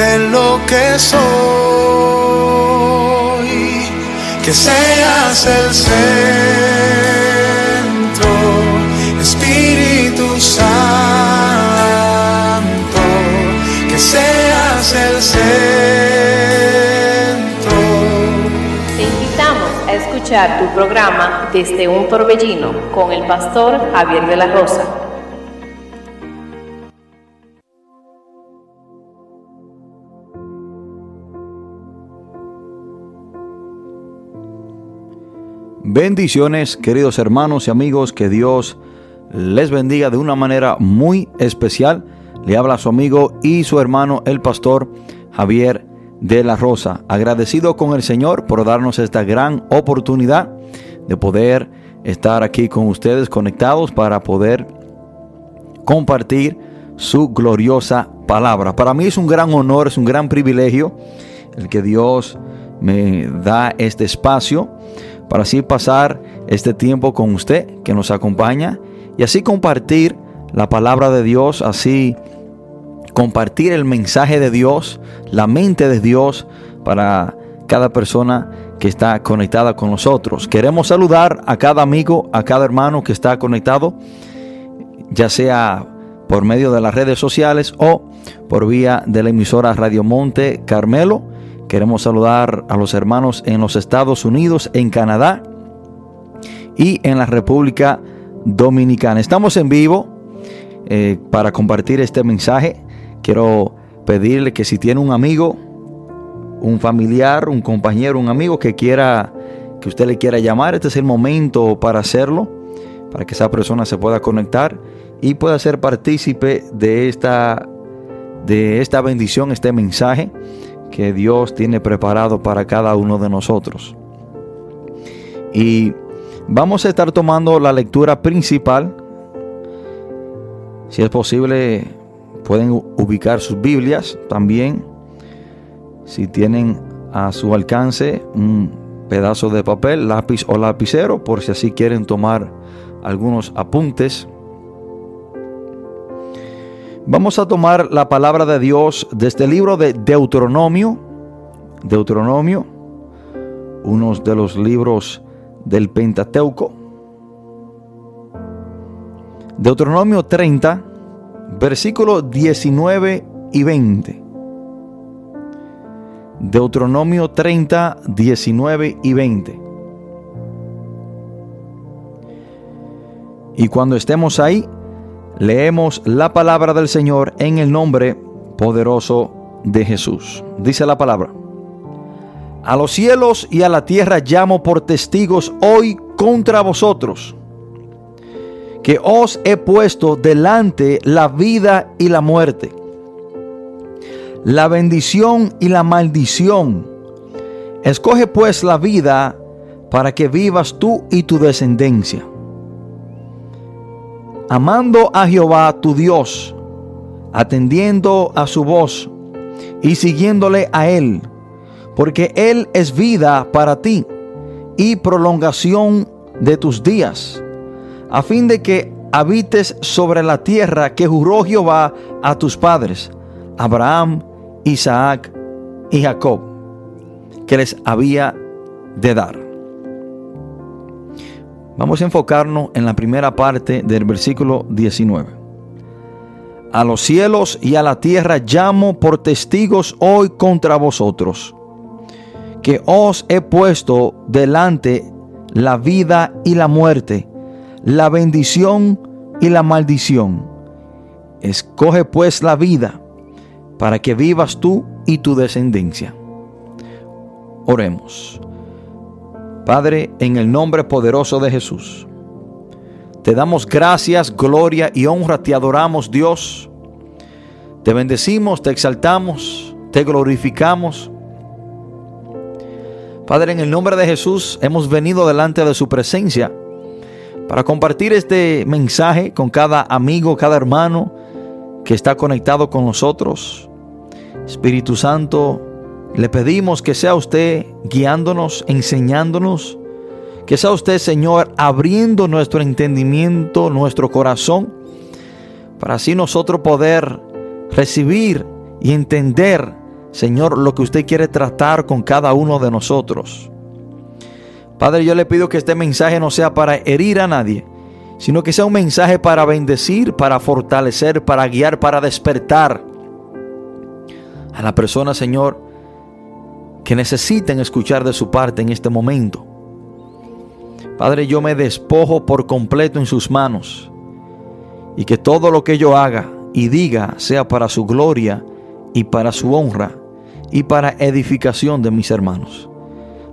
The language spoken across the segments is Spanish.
de lo que soy, que seas el centro, Espíritu Santo, que seas el centro. Te invitamos a escuchar tu programa desde un torbellino con el pastor Javier de la Rosa. Bendiciones, queridos hermanos y amigos, que Dios les bendiga de una manera muy especial. Le habla su amigo y su hermano, el pastor Javier de la Rosa. Agradecido con el Señor por darnos esta gran oportunidad de poder estar aquí con ustedes conectados para poder compartir su gloriosa palabra. Para mí es un gran honor, es un gran privilegio el que Dios me da este espacio para así pasar este tiempo con usted que nos acompaña y así compartir la palabra de Dios, así compartir el mensaje de Dios, la mente de Dios para cada persona que está conectada con nosotros. Queremos saludar a cada amigo, a cada hermano que está conectado, ya sea por medio de las redes sociales o por vía de la emisora Radio Monte Carmelo Queremos saludar a los hermanos en los Estados Unidos, en Canadá y en la República Dominicana. Estamos en vivo eh, para compartir este mensaje. Quiero pedirle que si tiene un amigo, un familiar, un compañero, un amigo que quiera que usted le quiera llamar, este es el momento para hacerlo, para que esa persona se pueda conectar y pueda ser partícipe de esta de esta bendición, este mensaje que Dios tiene preparado para cada uno de nosotros. Y vamos a estar tomando la lectura principal. Si es posible, pueden ubicar sus Biblias también. Si tienen a su alcance un pedazo de papel, lápiz o lapicero, por si así quieren tomar algunos apuntes. Vamos a tomar la palabra de Dios de este libro de Deuteronomio. Deuteronomio, uno de los libros del Pentateuco. Deuteronomio 30, versículos 19 y 20. Deuteronomio 30, 19 y 20. Y cuando estemos ahí, Leemos la palabra del Señor en el nombre poderoso de Jesús. Dice la palabra. A los cielos y a la tierra llamo por testigos hoy contra vosotros, que os he puesto delante la vida y la muerte, la bendición y la maldición. Escoge pues la vida para que vivas tú y tu descendencia amando a Jehová tu Dios, atendiendo a su voz y siguiéndole a Él, porque Él es vida para ti y prolongación de tus días, a fin de que habites sobre la tierra que juró Jehová a tus padres, Abraham, Isaac y Jacob, que les había de dar. Vamos a enfocarnos en la primera parte del versículo 19. A los cielos y a la tierra llamo por testigos hoy contra vosotros, que os he puesto delante la vida y la muerte, la bendición y la maldición. Escoge pues la vida para que vivas tú y tu descendencia. Oremos. Padre, en el nombre poderoso de Jesús, te damos gracias, gloria y honra, te adoramos Dios, te bendecimos, te exaltamos, te glorificamos. Padre, en el nombre de Jesús hemos venido delante de su presencia para compartir este mensaje con cada amigo, cada hermano que está conectado con nosotros. Espíritu Santo, le pedimos que sea usted guiándonos, enseñándonos, que sea usted, Señor, abriendo nuestro entendimiento, nuestro corazón, para así nosotros poder recibir y entender Señor, lo que usted quiere tratar con cada uno de nosotros. Padre, yo le pido que este mensaje no sea para herir a nadie, sino que sea un mensaje para bendecir, para fortalecer, para guiar, para despertar a la persona, Señor, que necesiten escuchar de su parte en este momento. Padre, yo me despojo por completo en sus manos y que todo lo que yo haga y diga sea para su gloria y para su honra y para edificación de mis hermanos.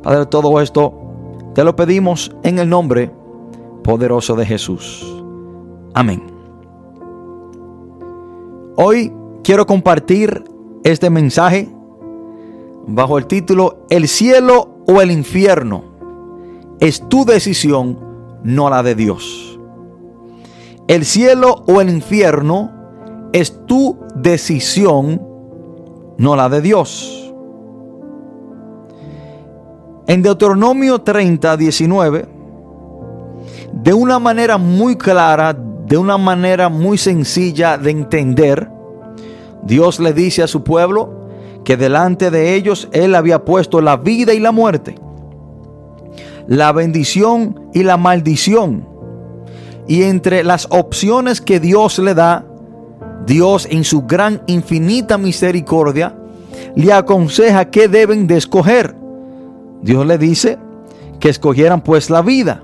Padre, todo esto te lo pedimos en el nombre poderoso de Jesús. Amén. Hoy quiero compartir este mensaje bajo el título El cielo o el infierno. Es tu decisión, no la de Dios. El cielo o el infierno es tu decisión, no la de Dios. En Deuteronomio 30, 19, de una manera muy clara, de una manera muy sencilla de entender, Dios le dice a su pueblo que delante de ellos Él había puesto la vida y la muerte, la bendición y la maldición. Y entre las opciones que Dios le da, Dios en su gran infinita misericordia le aconseja que deben de escoger. Dios le dice que escogieran pues la vida.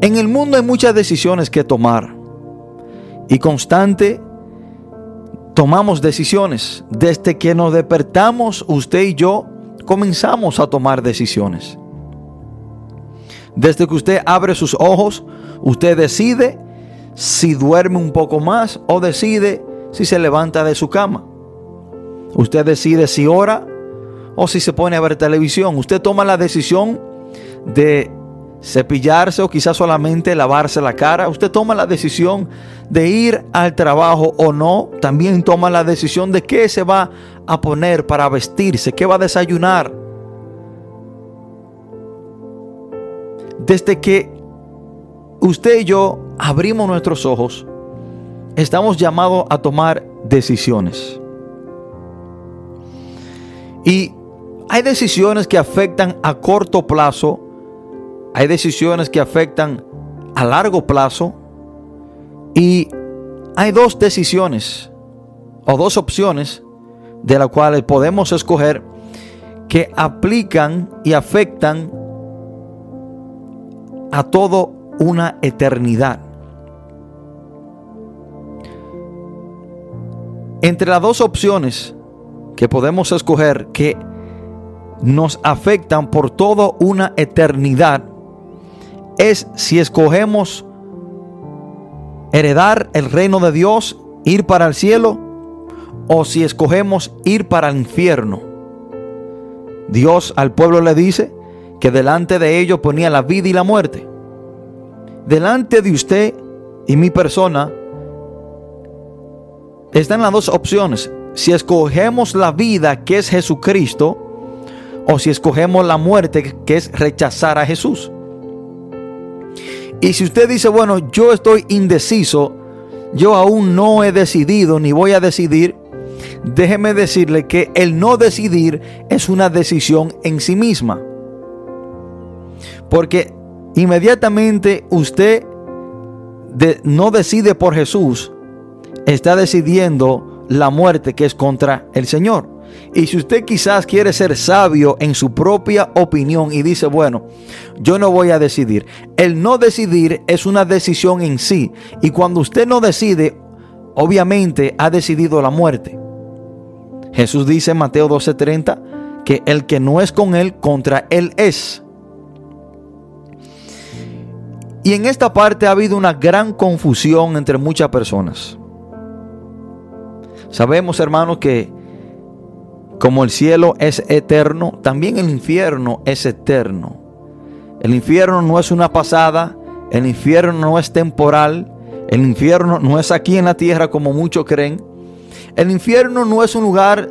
En el mundo hay muchas decisiones que tomar y constante tomamos decisiones. Desde que nos despertamos, usted y yo comenzamos a tomar decisiones. Desde que usted abre sus ojos, usted decide si duerme un poco más o decide si se levanta de su cama. Usted decide si ora o si se pone a ver televisión. Usted toma la decisión de cepillarse o quizás solamente lavarse la cara. Usted toma la decisión de ir al trabajo o no. También toma la decisión de qué se va a poner para vestirse, qué va a desayunar. Desde que usted y yo abrimos nuestros ojos, estamos llamados a tomar decisiones. Y hay decisiones que afectan a corto plazo, hay decisiones que afectan a largo plazo y hay dos decisiones o dos opciones de las cuales podemos escoger que aplican y afectan a todo una eternidad. Entre las dos opciones que podemos escoger que nos afectan por toda una eternidad es si escogemos heredar el reino de Dios, ir para el cielo, o si escogemos ir para el infierno. Dios al pueblo le dice que delante de ellos ponía la vida y la muerte delante de usted y mi persona están las dos opciones. Si escogemos la vida que es Jesucristo o si escogemos la muerte que es rechazar a Jesús. Y si usted dice, bueno, yo estoy indeciso, yo aún no he decidido ni voy a decidir, déjeme decirle que el no decidir es una decisión en sí misma. Porque inmediatamente usted no decide por Jesús, está decidiendo la muerte que es contra el Señor. Y si usted quizás quiere ser sabio en su propia opinión y dice, bueno, yo no voy a decidir. El no decidir es una decisión en sí. Y cuando usted no decide, obviamente ha decidido la muerte. Jesús dice en Mateo 12:30 que el que no es con él, contra él es. Y en esta parte ha habido una gran confusión entre muchas personas. Sabemos, hermanos, que como el cielo es eterno, también el infierno es eterno. El infierno no es una pasada, el infierno no es temporal, el infierno no es aquí en la tierra como muchos creen. El infierno no es un lugar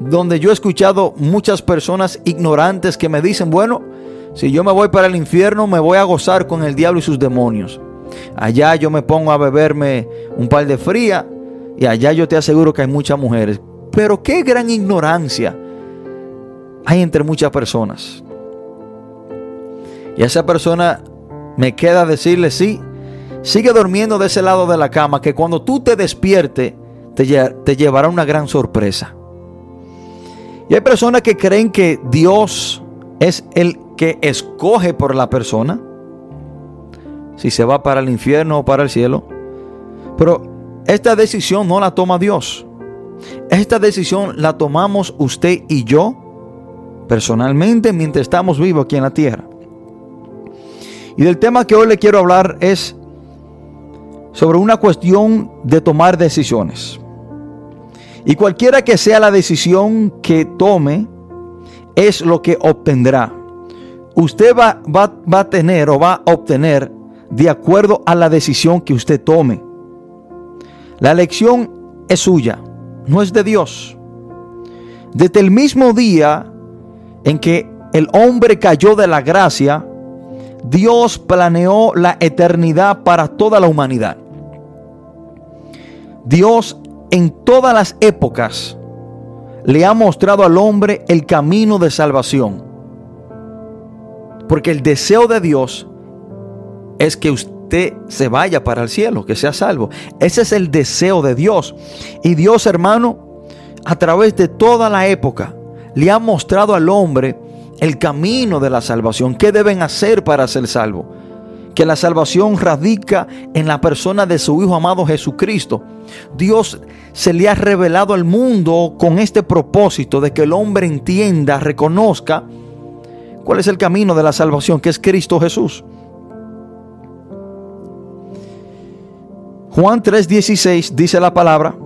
donde yo he escuchado muchas personas ignorantes que me dicen, bueno, si yo me voy para el infierno, me voy a gozar con el diablo y sus demonios. Allá yo me pongo a beberme un par de fría y allá yo te aseguro que hay muchas mujeres. Pero qué gran ignorancia hay entre muchas personas. Y a esa persona me queda decirle, sí, sigue durmiendo de ese lado de la cama, que cuando tú te despiertes te, te llevará una gran sorpresa. Y hay personas que creen que Dios es el que escoge por la persona, si se va para el infierno o para el cielo. Pero esta decisión no la toma Dios. Esta decisión la tomamos usted y yo personalmente mientras estamos vivos aquí en la tierra. Y del tema que hoy le quiero hablar es sobre una cuestión de tomar decisiones. Y cualquiera que sea la decisión que tome, es lo que obtendrá. Usted va, va, va a tener o va a obtener de acuerdo a la decisión que usted tome. La elección es suya, no es de Dios. Desde el mismo día en que el hombre cayó de la gracia, Dios planeó la eternidad para toda la humanidad. Dios en todas las épocas le ha mostrado al hombre el camino de salvación. Porque el deseo de Dios es que usted se vaya para el cielo, que sea salvo. Ese es el deseo de Dios. Y Dios, hermano, a través de toda la época, le ha mostrado al hombre el camino de la salvación. ¿Qué deben hacer para ser salvo? Que la salvación radica en la persona de su Hijo amado Jesucristo. Dios se le ha revelado al mundo con este propósito de que el hombre entienda, reconozca cuál es el camino de la salvación, que es Cristo Jesús. Juan 3:16 dice la palabra,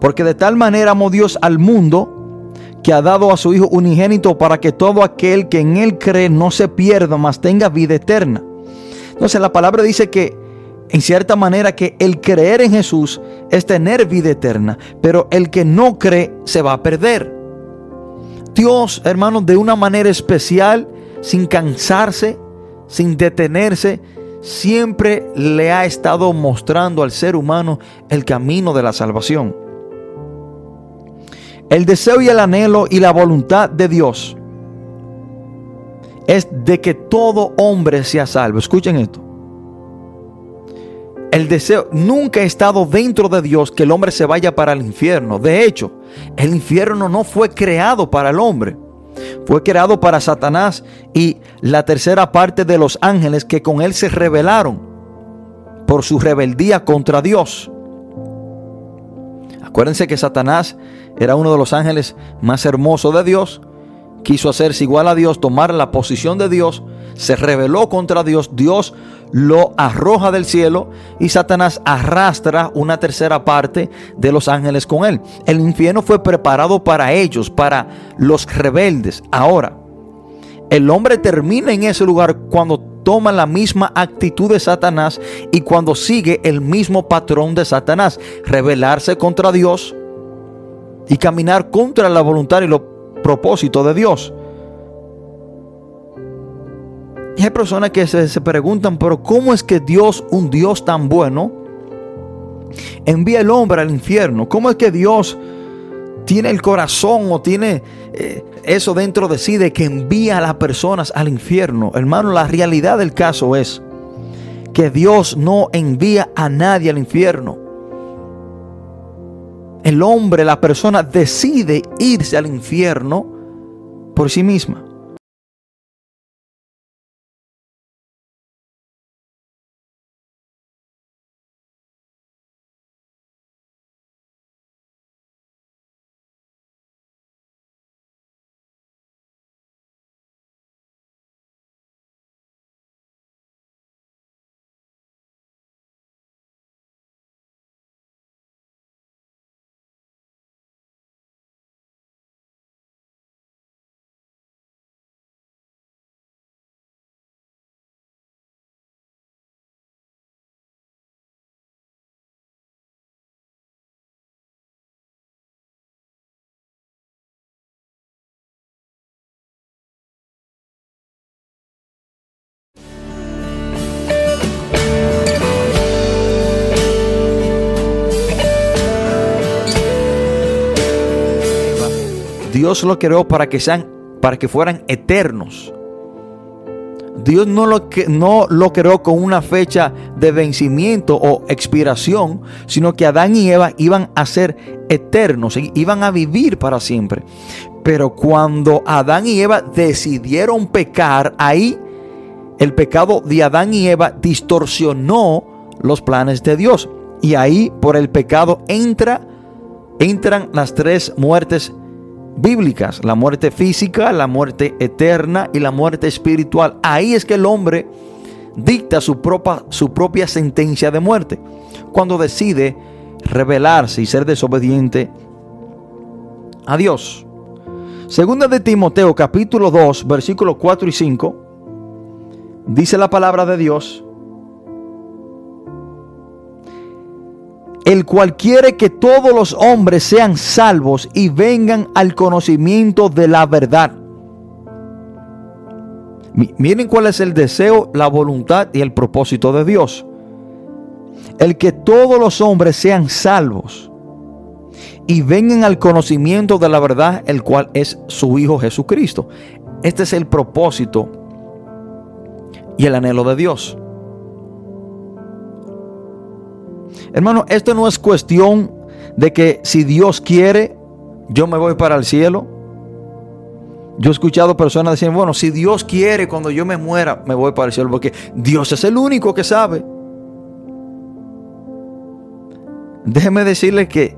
porque de tal manera amó Dios al mundo que ha dado a su Hijo unigénito para que todo aquel que en Él cree no se pierda, mas tenga vida eterna. Entonces la palabra dice que en cierta manera que el creer en Jesús es tener vida eterna, pero el que no cree se va a perder. Dios, hermanos, de una manera especial, sin cansarse, sin detenerse, siempre le ha estado mostrando al ser humano el camino de la salvación. El deseo y el anhelo y la voluntad de Dios es de que todo hombre sea salvo. Escuchen esto. El deseo nunca ha estado dentro de Dios que el hombre se vaya para el infierno. De hecho, el infierno no fue creado para el hombre. Fue creado para Satanás y la tercera parte de los ángeles que con él se rebelaron por su rebeldía contra Dios. Acuérdense que Satanás era uno de los ángeles más hermosos de Dios. Quiso hacerse igual a Dios, tomar la posición de Dios, se rebeló contra Dios, Dios lo arroja del cielo y Satanás arrastra una tercera parte de los ángeles con él. El infierno fue preparado para ellos, para los rebeldes. Ahora, el hombre termina en ese lugar cuando toma la misma actitud de Satanás y cuando sigue el mismo patrón de Satanás, rebelarse contra Dios y caminar contra la voluntad y los propósitos de Dios. Y hay personas que se, se, preguntan, pero ¿cómo es que Dios, un Dios tan bueno, envía el hombre al infierno? ¿Cómo es que Dios tiene el corazón o tiene eh, eso dentro de sí de que envía a las personas al infierno. Hermano, la realidad del caso es que Dios no envía a nadie al infierno. El hombre, la persona decide irse al infierno por sí misma. Dios lo creó para que sean para que fueran eternos. Dios no lo, no lo creó con una fecha de vencimiento o expiración, sino que Adán y Eva iban a ser eternos, iban a vivir para siempre. Pero cuando Adán y Eva decidieron pecar, ahí el pecado de Adán y Eva distorsionó los planes de Dios. Y ahí por el pecado entra, entran las tres muertes bíblicas, la muerte física, la muerte eterna y la muerte espiritual. Ahí es que el hombre dicta su propia, su propia sentencia de muerte, cuando decide rebelarse y ser desobediente a Dios. Segunda de Timoteo capítulo 2 versículos 4 y 5 dice la palabra de Dios el cual quiere que todos los hombres sean salvos y vengan al conocimiento de la verdad. Miren cuál es el deseo, la voluntad y el propósito de Dios. El que todos los hombres sean salvos y vengan al conocimiento de la verdad, el cual es su Hijo Jesucristo. Este es el propósito y el anhelo de Dios. Hermano, esto no es cuestión de que si Dios quiere, yo me voy para el cielo. Yo he escuchado personas decir, bueno, si Dios quiere, cuando yo me muera, me voy para el cielo, porque Dios es el único que sabe. Déjeme decirle que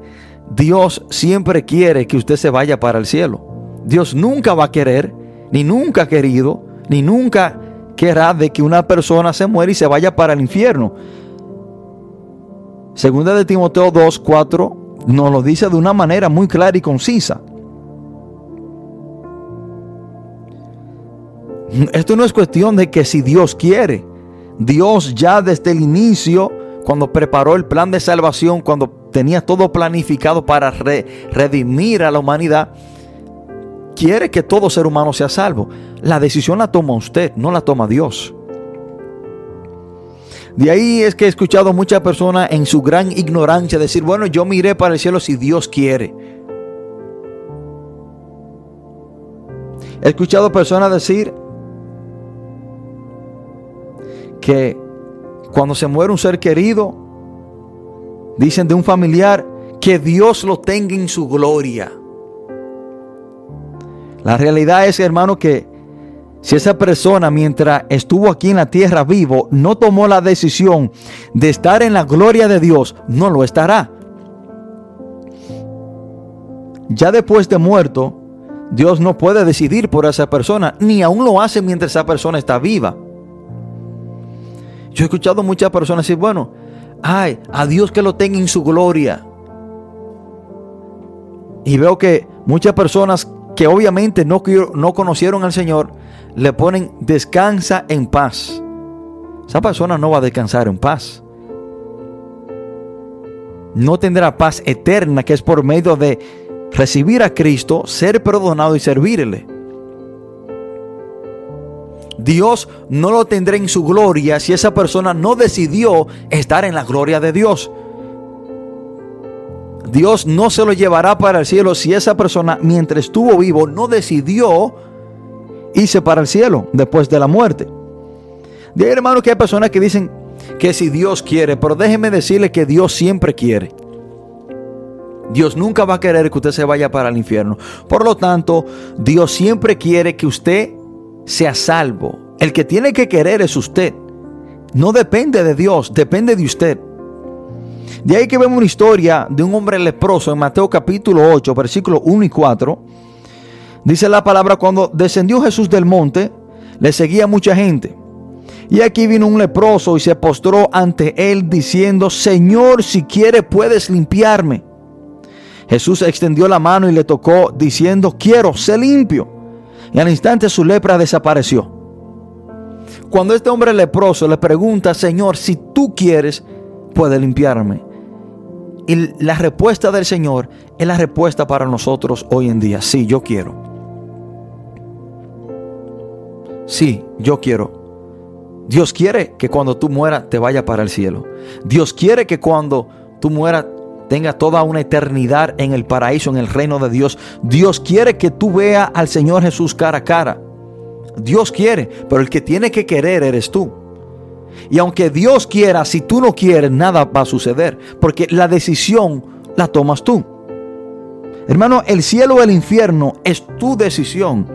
Dios siempre quiere que usted se vaya para el cielo. Dios nunca va a querer, ni nunca ha querido, ni nunca querrá de que una persona se muera y se vaya para el infierno. Segunda de Timoteo 2, 4 nos lo dice de una manera muy clara y concisa. Esto no es cuestión de que si Dios quiere. Dios ya desde el inicio, cuando preparó el plan de salvación, cuando tenía todo planificado para redimir a la humanidad, quiere que todo ser humano sea salvo. La decisión la toma usted, no la toma Dios. De ahí es que he escuchado muchas personas en su gran ignorancia decir, bueno, yo miré para el cielo si Dios quiere. He escuchado personas decir que cuando se muere un ser querido, dicen de un familiar, que Dios lo tenga en su gloria. La realidad es, hermano, que si esa persona mientras estuvo aquí en la tierra vivo no tomó la decisión de estar en la gloria de Dios, no lo estará. Ya después de muerto, Dios no puede decidir por esa persona, ni aún lo hace mientras esa persona está viva. Yo he escuchado muchas personas decir, bueno, ay, a Dios que lo tenga en su gloria. Y veo que muchas personas que obviamente no, no conocieron al Señor, le ponen descansa en paz. Esa persona no va a descansar en paz. No tendrá paz eterna que es por medio de recibir a Cristo, ser perdonado y servirle. Dios no lo tendrá en su gloria si esa persona no decidió estar en la gloria de Dios. Dios no se lo llevará para el cielo si esa persona mientras estuvo vivo no decidió irse para el cielo después de la muerte. De ahí, hermano, que hay personas que dicen que si Dios quiere, pero déjeme decirle que Dios siempre quiere. Dios nunca va a querer que usted se vaya para el infierno. Por lo tanto, Dios siempre quiere que usted sea salvo. El que tiene que querer es usted. No depende de Dios, depende de usted. De ahí que vemos una historia de un hombre leproso en Mateo capítulo 8, versículos 1 y 4 Dice la palabra, cuando descendió Jesús del monte, le seguía mucha gente. Y aquí vino un leproso y se postró ante él diciendo, Señor, si quiere puedes limpiarme. Jesús extendió la mano y le tocó diciendo, quiero, sé limpio. Y al instante su lepra desapareció. Cuando este hombre leproso le pregunta, Señor, si tú quieres, puede limpiarme. Y la respuesta del Señor es la respuesta para nosotros hoy en día. Sí, yo quiero. Sí, yo quiero. Dios quiere que cuando tú mueras te vaya para el cielo. Dios quiere que cuando tú mueras tenga toda una eternidad en el paraíso, en el reino de Dios. Dios quiere que tú veas al Señor Jesús cara a cara. Dios quiere, pero el que tiene que querer eres tú. Y aunque Dios quiera, si tú no quieres, nada va a suceder, porque la decisión la tomas tú. Hermano, el cielo o el infierno es tu decisión,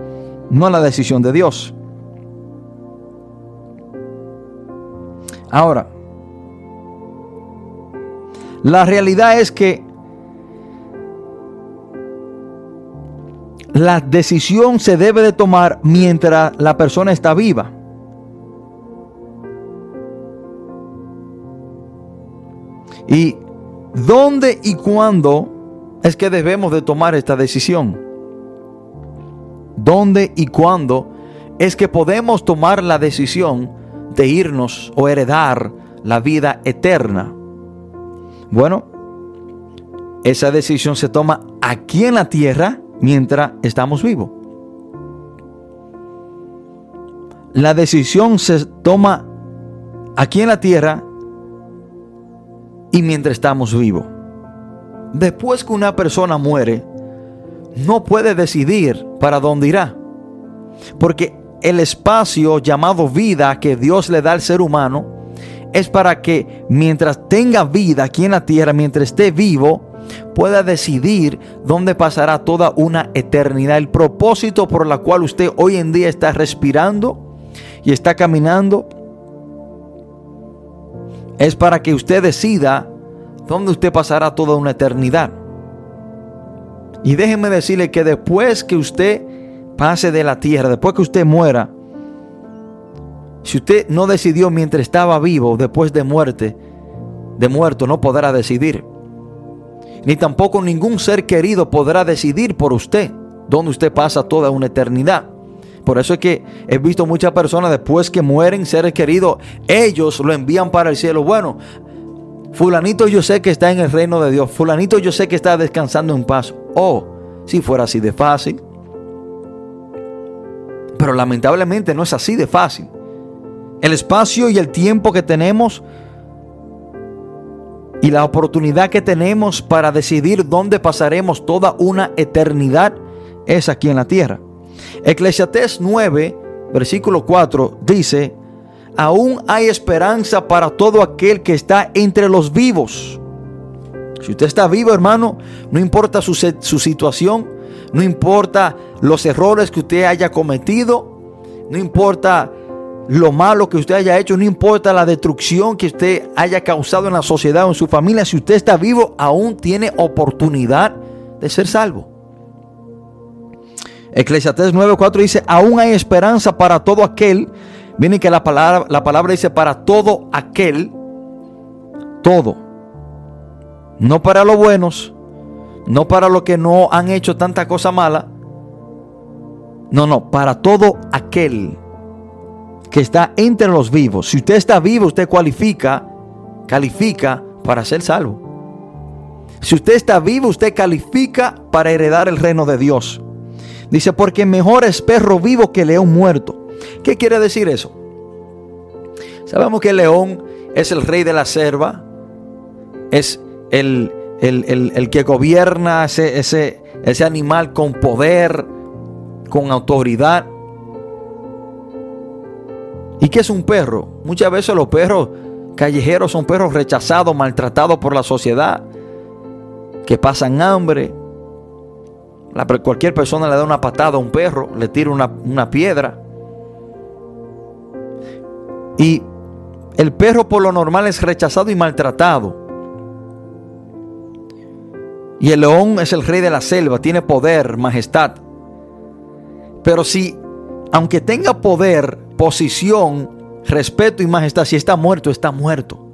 no la decisión de Dios. Ahora, la realidad es que la decisión se debe de tomar mientras la persona está viva. ¿Y dónde y cuándo es que debemos de tomar esta decisión? ¿Dónde y cuándo es que podemos tomar la decisión de irnos o heredar la vida eterna? Bueno, esa decisión se toma aquí en la tierra mientras estamos vivos. La decisión se toma aquí en la tierra y mientras estamos vivos. Después que una persona muere, no puede decidir para dónde irá. Porque el espacio llamado vida que Dios le da al ser humano es para que mientras tenga vida aquí en la tierra, mientras esté vivo, pueda decidir dónde pasará toda una eternidad. El propósito por la cual usted hoy en día está respirando y está caminando es para que usted decida dónde usted pasará toda una eternidad. Y déjeme decirle que después que usted pase de la tierra, después que usted muera, si usted no decidió mientras estaba vivo, después de muerte, de muerto, no podrá decidir. Ni tampoco ningún ser querido podrá decidir por usted dónde usted pasa toda una eternidad. Por eso es que he visto muchas personas después que mueren seres queridos, ellos lo envían para el cielo. Bueno, fulanito yo sé que está en el reino de Dios, fulanito yo sé que está descansando en paz. Oh, si fuera así de fácil. Pero lamentablemente no es así de fácil. El espacio y el tiempo que tenemos y la oportunidad que tenemos para decidir dónde pasaremos toda una eternidad es aquí en la tierra. Eclesiastés 9, versículo 4 dice, aún hay esperanza para todo aquel que está entre los vivos. Si usted está vivo, hermano, no importa su, su situación, no importa los errores que usted haya cometido, no importa lo malo que usted haya hecho, no importa la destrucción que usted haya causado en la sociedad o en su familia, si usted está vivo, aún tiene oportunidad de ser salvo. Eclesiastés 9:4 dice, aún hay esperanza para todo aquel. Miren que la palabra, la palabra dice para todo aquel, todo. No para los buenos, no para los que no han hecho tanta cosa mala. No, no, para todo aquel que está entre los vivos. Si usted está vivo, usted cualifica, califica para ser salvo. Si usted está vivo, usted califica para heredar el reino de Dios. Dice, porque mejor es perro vivo que león muerto. ¿Qué quiere decir eso? Sabemos que el león es el rey de la selva, es el, el, que gobierna ese, ese, ese animal con poder, con autoridad. ¿Y qué es un perro? Muchas veces los perros callejeros son perros rechazados, maltratados por la sociedad, que pasan hambre. Cualquier persona le da una patada a un perro, le tira una, una piedra. Y el perro por lo normal es rechazado y maltratado. Y el león es el rey de la selva, tiene poder, majestad. Pero si, aunque tenga poder, posición, respeto y majestad. Si está muerto, está muerto.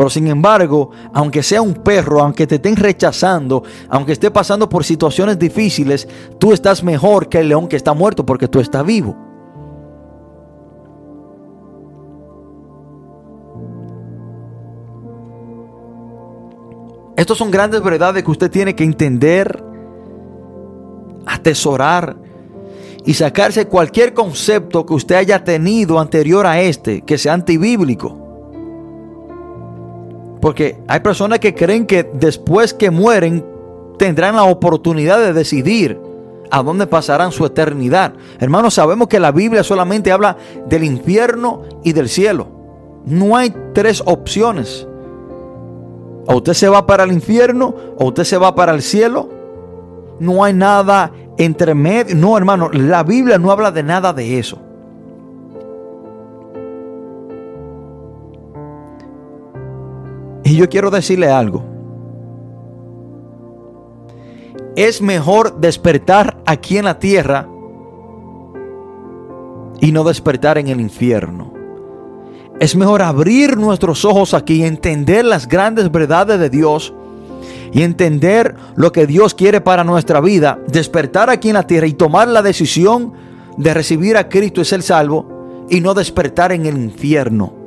Pero sin embargo, aunque sea un perro, aunque te estén rechazando, aunque esté pasando por situaciones difíciles, tú estás mejor que el león que está muerto porque tú estás vivo. Estas son grandes verdades que usted tiene que entender, atesorar y sacarse cualquier concepto que usted haya tenido anterior a este, que sea antibíblico. Porque hay personas que creen que después que mueren tendrán la oportunidad de decidir a dónde pasarán su eternidad. Hermanos, sabemos que la Biblia solamente habla del infierno y del cielo. No hay tres opciones. O usted se va para el infierno o usted se va para el cielo. No hay nada entre medio. No, hermano, la Biblia no habla de nada de eso. Y yo quiero decirle algo. Es mejor despertar aquí en la tierra y no despertar en el infierno. Es mejor abrir nuestros ojos aquí y entender las grandes verdades de Dios y entender lo que Dios quiere para nuestra vida, despertar aquí en la tierra y tomar la decisión de recibir a Cristo y ser salvo y no despertar en el infierno.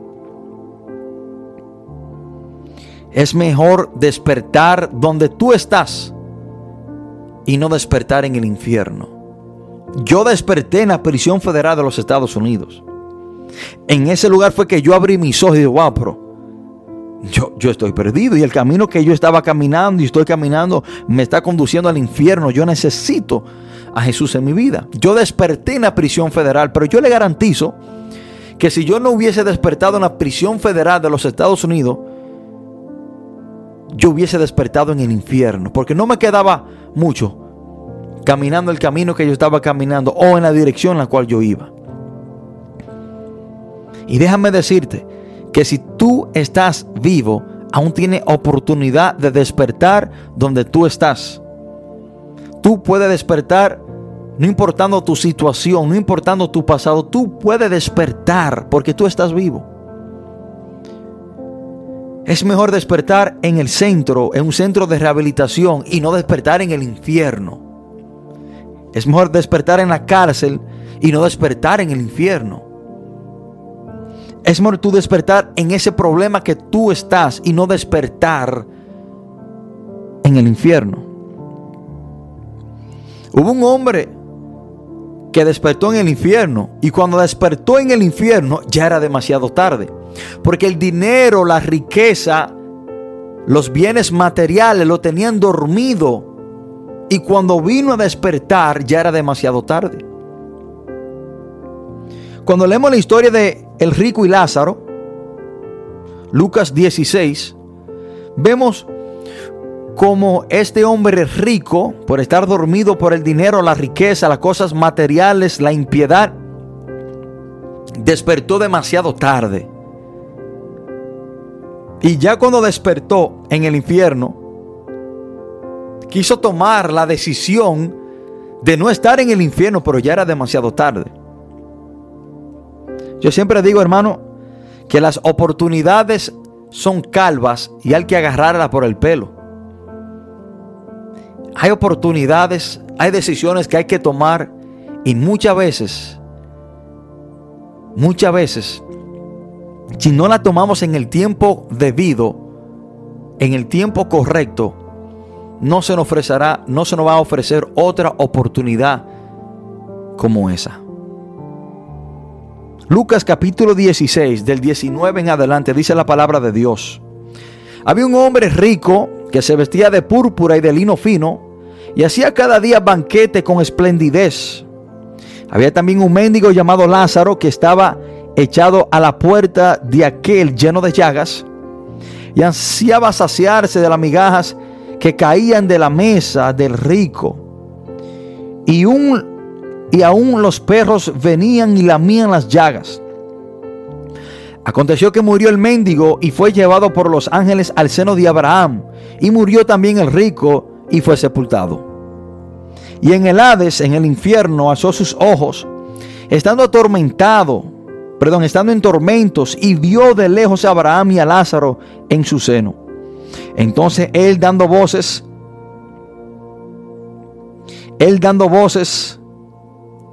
Es mejor despertar donde tú estás y no despertar en el infierno. Yo desperté en la prisión federal de los Estados Unidos. En ese lugar fue que yo abrí mis ojos y dije, wow, pero yo, yo estoy perdido y el camino que yo estaba caminando y estoy caminando me está conduciendo al infierno. Yo necesito a Jesús en mi vida. Yo desperté en la prisión federal, pero yo le garantizo que si yo no hubiese despertado en la prisión federal de los Estados Unidos, yo hubiese despertado en el infierno, porque no me quedaba mucho caminando el camino que yo estaba caminando o en la dirección en la cual yo iba. Y déjame decirte que si tú estás vivo, aún tiene oportunidad de despertar donde tú estás. Tú puedes despertar no importando tu situación, no importando tu pasado, tú puedes despertar porque tú estás vivo. Es mejor despertar en el centro, en un centro de rehabilitación y no despertar en el infierno. Es mejor despertar en la cárcel y no despertar en el infierno. Es mejor tú despertar en ese problema que tú estás y no despertar en el infierno. Hubo un hombre que despertó en el infierno y cuando despertó en el infierno ya era demasiado tarde. Porque el dinero, la riqueza, los bienes materiales lo tenían dormido. Y cuando vino a despertar ya era demasiado tarde. Cuando leemos la historia de el rico y Lázaro, Lucas 16, vemos como este hombre rico, por estar dormido por el dinero, la riqueza, las cosas materiales, la impiedad, despertó demasiado tarde. Y ya cuando despertó en el infierno, quiso tomar la decisión de no estar en el infierno, pero ya era demasiado tarde. Yo siempre digo, hermano, que las oportunidades son calvas y hay que agarrarlas por el pelo. Hay oportunidades, hay decisiones que hay que tomar y muchas veces, muchas veces si no la tomamos en el tiempo debido, en el tiempo correcto, no se nos ofrecerá, no se nos va a ofrecer otra oportunidad como esa. Lucas capítulo 16, del 19 en adelante, dice la palabra de Dios. Había un hombre rico que se vestía de púrpura y de lino fino y hacía cada día banquete con esplendidez. Había también un mendigo llamado Lázaro que estaba Y murió también el rico y fue sepultado. Y en el Hades, en el infierno, alzó sus ojos, estando atormentado perdón, estando en tormentos y vio de lejos a Abraham y a Lázaro en su seno. Entonces él dando voces, él dando voces,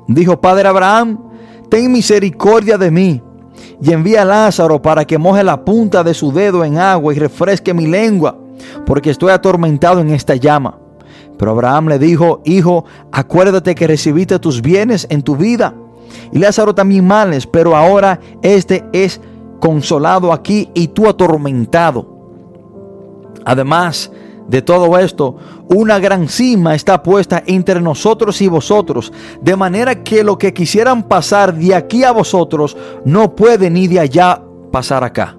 dijo, Padre Abraham, ten misericordia de mí y envía a Lázaro para que moje la punta de su dedo en agua y refresque mi lengua, porque estoy atormentado en esta llama. Pero Abraham le dijo, Hijo, acuérdate que recibiste tus bienes en tu vida y Lázaro también males, pero ahora este es consolado aquí y tú atormentado. Además de todo esto, una gran cima está puesta entre nosotros y vosotros, de manera que lo que quisieran pasar de aquí a vosotros no puede ni de allá pasar acá.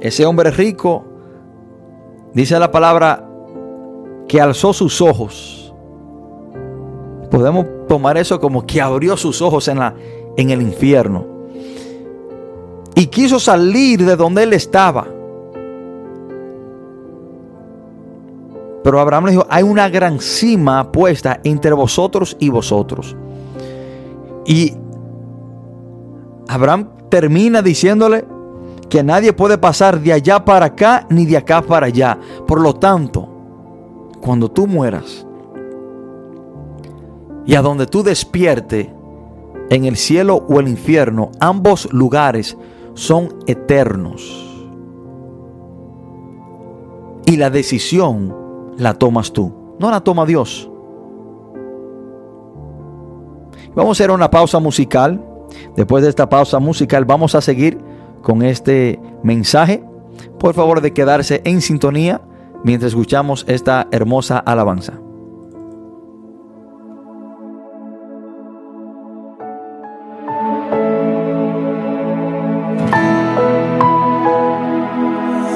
Ese hombre rico, dice la palabra, que alzó sus ojos. Podemos tomar eso como que abrió sus ojos en, la, en el infierno. Y quiso salir de donde él estaba. Pero Abraham le dijo, hay una gran cima puesta entre vosotros y vosotros. Y Abraham termina diciéndole que nadie puede pasar de allá para acá ni de acá para allá. Por lo tanto, cuando tú mueras y a donde tú despierte, en el cielo o el infierno, ambos lugares son eternos. Y la decisión la tomas tú, no la toma Dios. Vamos a hacer una pausa musical. Después de esta pausa musical vamos a seguir con este mensaje. Por favor de quedarse en sintonía mientras escuchamos esta hermosa alabanza.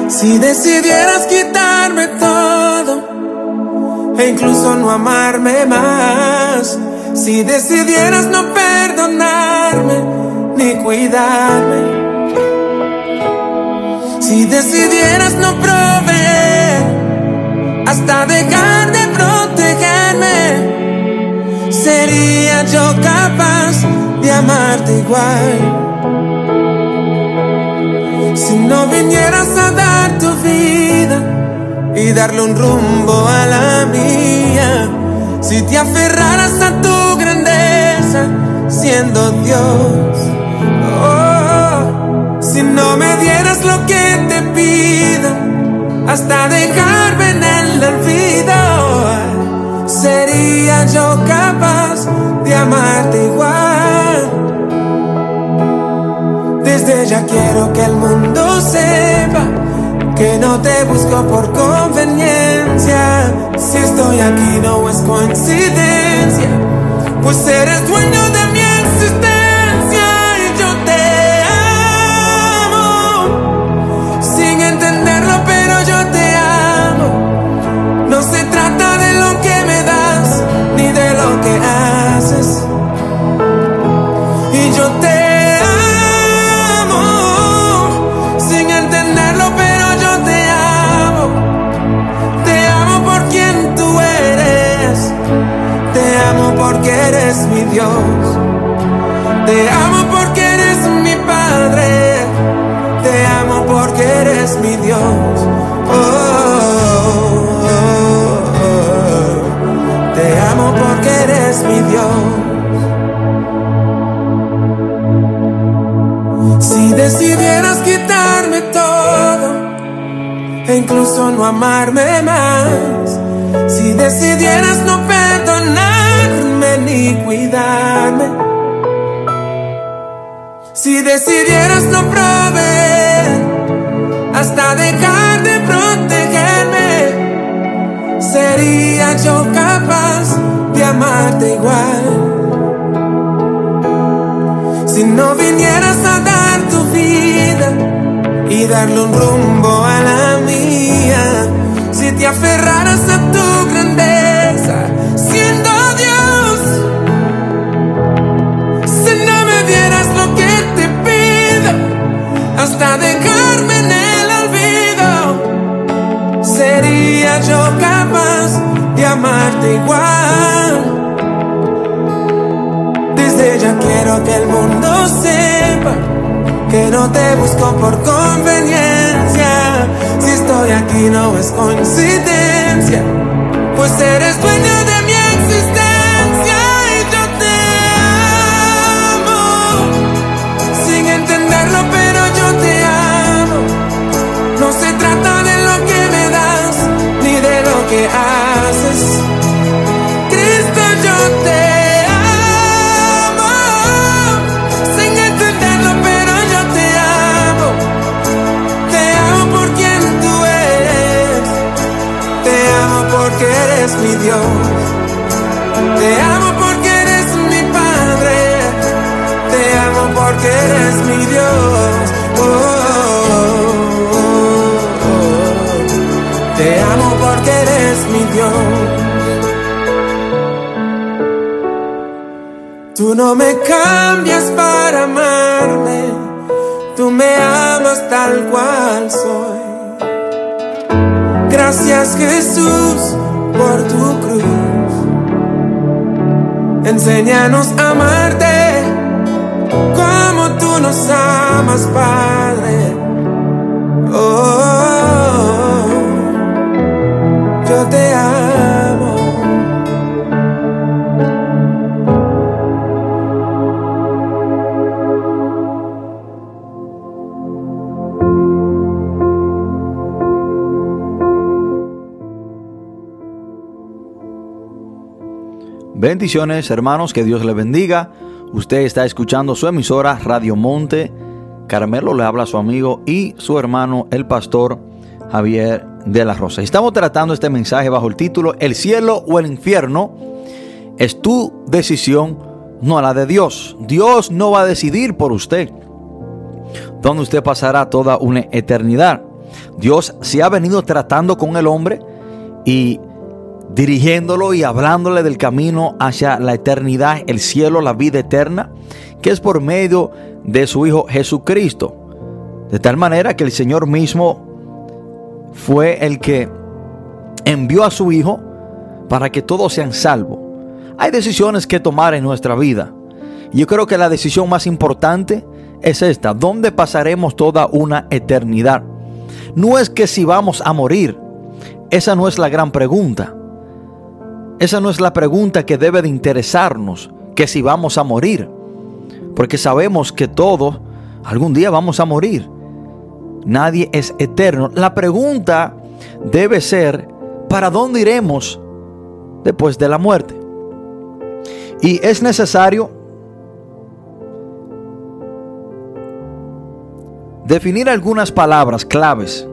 Si decidieras quitarme todo e incluso no amarme más, si decidieras no perdonarme ni cuidarme, si decidieras no proveer hasta dejar de protegerme, sería yo capaz de amarte igual. Si no vinieras a dar tu vida y darle un rumbo a la mía, si te aferraras a tu grandeza siendo Dios, si no me dieras lo que te pido, hasta dejarme en el olvido, sería yo capaz de amarte igual. Desde ya quiero que el mundo sepa que no te busco por conveniencia. Si estoy aquí no es coincidencia, pues eres dueño de mi existencia Te amo porque eres mi Padre. Te amo porque eres mi Dios. Oh, oh, oh. Te amo porque eres mi Dios. Si decidieras quitarme todo e incluso no amarme más, si decidieras no cuidarme, si decidieras no proveer hasta dejar de protegerme, sería yo capaz de amarte igual. Si no vinieras a dar tu vida y darle un rumbo a la mía, si te aferraras a amarte igual. Desde ya quiero que el mundo sepa que no te busco por conveniencia. Si estoy aquí no es coincidencia, pues eres dueño Te amo porque eres mi Padre. Te amo porque eres mi Dios. Te amo porque eres mi Dios. Tú no me cambias para amarme, tú me amas tal cual soy. Gracias Jesús por tu. Enséñanos a amarte como tú nos amas, Padre. Oh, yo te amo. Bendiciones hermanos, que Dios le bendiga. Usted está escuchando su emisora Radio Monte. Carmelo le habla a su amigo y su hermano el pastor Javier de la Rosa. Estamos tratando este mensaje bajo el título El cielo o el infierno es tu decisión, no la de Dios. Dios no va a decidir por usted donde usted pasará toda una eternidad. Dios se ha venido tratando con el hombre y dirigiéndolo y hablándole del camino hacia la eternidad, el cielo, la vida eterna, que es por medio de su Hijo Jesucristo. De tal manera que el Señor mismo fue el que envió a su Hijo para que todos sean salvos. Hay decisiones que tomar en nuestra vida. Yo creo que la decisión más importante es esta. ¿Dónde pasaremos toda una eternidad? No es que si vamos a morir. Esa no es la gran pregunta. Esa no es la pregunta que debe de interesarnos, que si vamos a morir. Porque sabemos que todos algún día vamos a morir. Nadie es eterno. La pregunta debe ser, ¿para dónde iremos después de la muerte? Y es necesario definir algunas palabras claves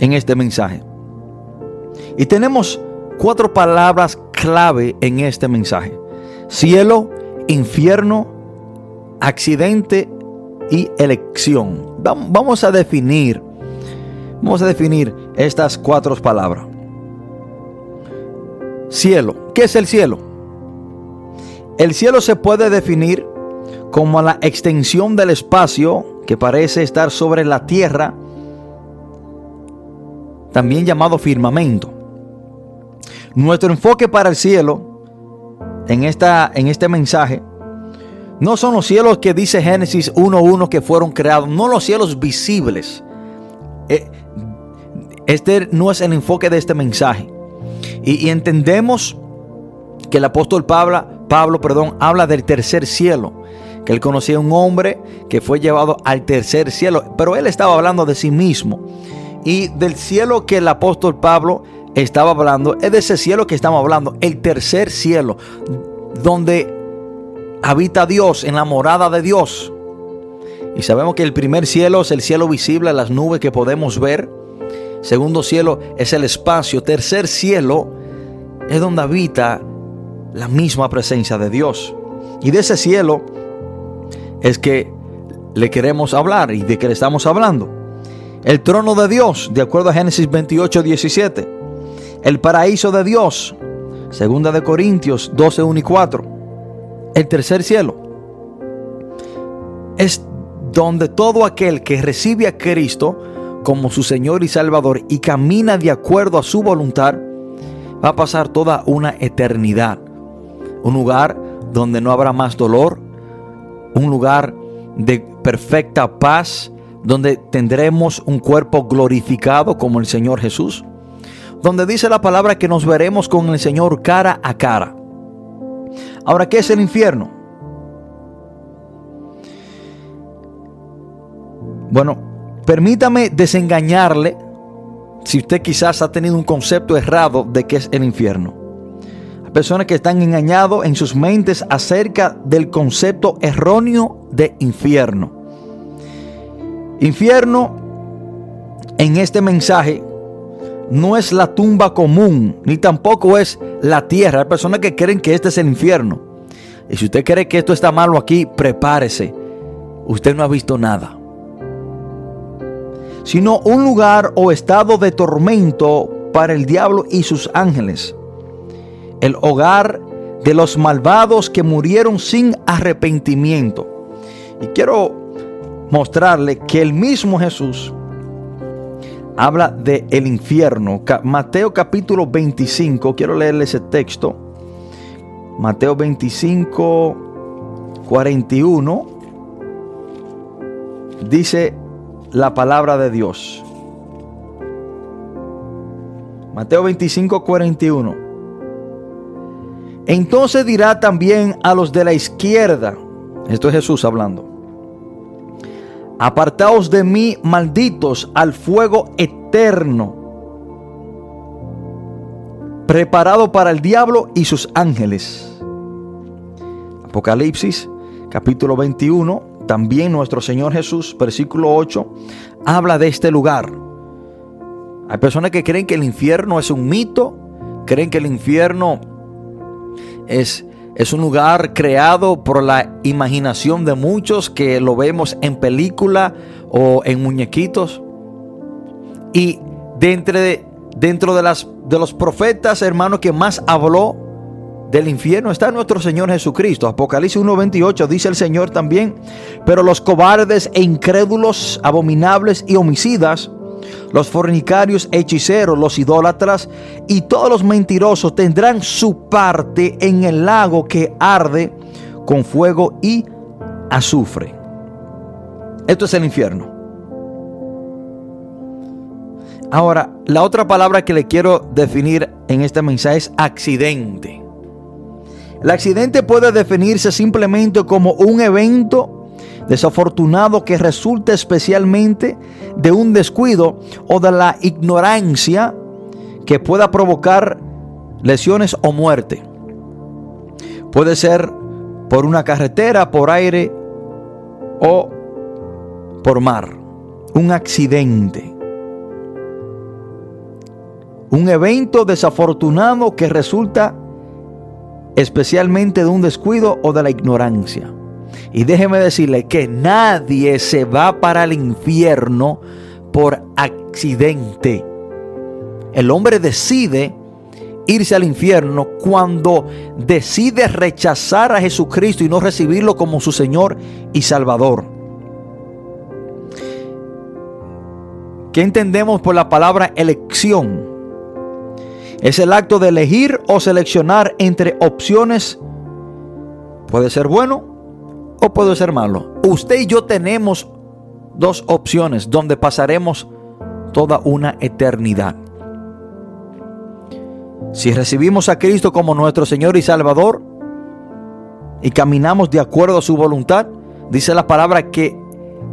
en este mensaje. Y tenemos cuatro palabras clave en este mensaje. Cielo, infierno, accidente y elección. Vamos a definir, vamos a definir estas cuatro palabras. Cielo, ¿qué es el cielo? El cielo se puede definir como la extensión del espacio que parece estar sobre la tierra, también llamado firmamento. Nuestro enfoque para el cielo en, esta, en este mensaje no son los cielos que dice Génesis 1.1 que fueron creados, no los cielos visibles. Eh, este no es el enfoque de este mensaje. Y, entendemos que el apóstol Pablo, Pablo perdón, habla del tercer cielo. Que él conocía un hombre que fue llevado al tercer cielo. Pero él estaba hablando de sí mismo. Y del cielo que el apóstol Pablo estaba hablando es de ese cielo que estamos hablando, el tercer cielo, donde habita Dios, en la morada de Dios. Y sabemos que el primer cielo es el cielo visible, las nubes que podemos ver. Segundo cielo es el espacio. Tercer cielo es donde habita la misma presencia de Dios. Y de ese cielo es que le queremos hablar y de que le estamos hablando. El trono de Dios, de acuerdo a Génesis 28, 17 el paraíso de Dios. Segunda de Corintios 12, 1 y 4. El tercer cielo es donde todo aquel que recibe a Cristo como su Señor y Salvador y camina de acuerdo a su voluntad, va a pasar toda una eternidad. Un lugar donde no habrá más dolor, un lugar de perfecta paz, donde tendremos un cuerpo glorificado como el Señor Jesús donde dice la palabra que nos veremos con el Señor cara a cara. Ahora, ¿qué es el infierno? Bueno, permítame desengañarle si usted quizás ha tenido un concepto errado de qué es el infierno. Hay personas que están engañados en sus mentes acerca del concepto erróneo de infierno. Infierno en este mensaje no es la tumba común, ni tampoco es la tierra. Hay personas que creen que este es el infierno. Y si usted cree que esto está malo aquí, prepárese. Usted no ha visto nada. Sino un lugar o estado de tormento para el diablo y sus ángeles. El hogar de los malvados que murieron sin arrepentimiento. Y quiero mostrarle que el mismo Jesús habla de el infierno. Mateo capítulo 25, quiero leerle ese texto. Mateo 25, 41. Dice la palabra de Dios. Mateo 25, 41. Entonces dirá también a los de la izquierda, esto es Jesús hablando, Apartaos de mí, malditos, al fuego eterno, preparado para el diablo y sus ángeles. Apocalipsis, capítulo 21, también nuestro Señor Jesús, versículo 8, habla de este lugar. Hay personas que creen que el infierno es un mito, creen que el infierno es es un lugar creado por la imaginación de muchos que lo vemos en película o en muñequitos. Y dentro de, dentro de, las, de los profetas, hermanos, que más habló del infierno está nuestro Señor Jesucristo. Apocalipsis 1.28 dice el Señor también, pero los cobardes e incrédulos, abominables y homicidas, los fornicarios, hechiceros, los idólatras y todos los mentirosos tendrán su parte en el lago que arde con fuego y azufre. Esto es el infierno. Ahora, la otra palabra que le quiero definir en este mensaje es accidente. El accidente puede definirse simplemente como un evento desafortunado que resulta especialmente de un descuido o de la ignorancia que pueda provocar lesiones o muerte. Puede ser por una carretera, por aire o por mar. Un accidente. Un evento desafortunado que resulta especialmente de un descuido o de la ignorancia. Y déjeme decirle que nadie se va para el infierno por accidente. El hombre decide irse al infierno cuando decide rechazar a Jesucristo y no recibirlo como su Señor y Salvador. ¿Qué entendemos por la palabra elección? Es el acto de elegir o seleccionar entre opciones. Puede ser bueno o puede ser malo. Usted y yo tenemos dos opciones donde pasaremos toda una eternidad. Si recibimos a Cristo como nuestro Señor y Salvador y caminamos de acuerdo a su voluntad, dice la palabra que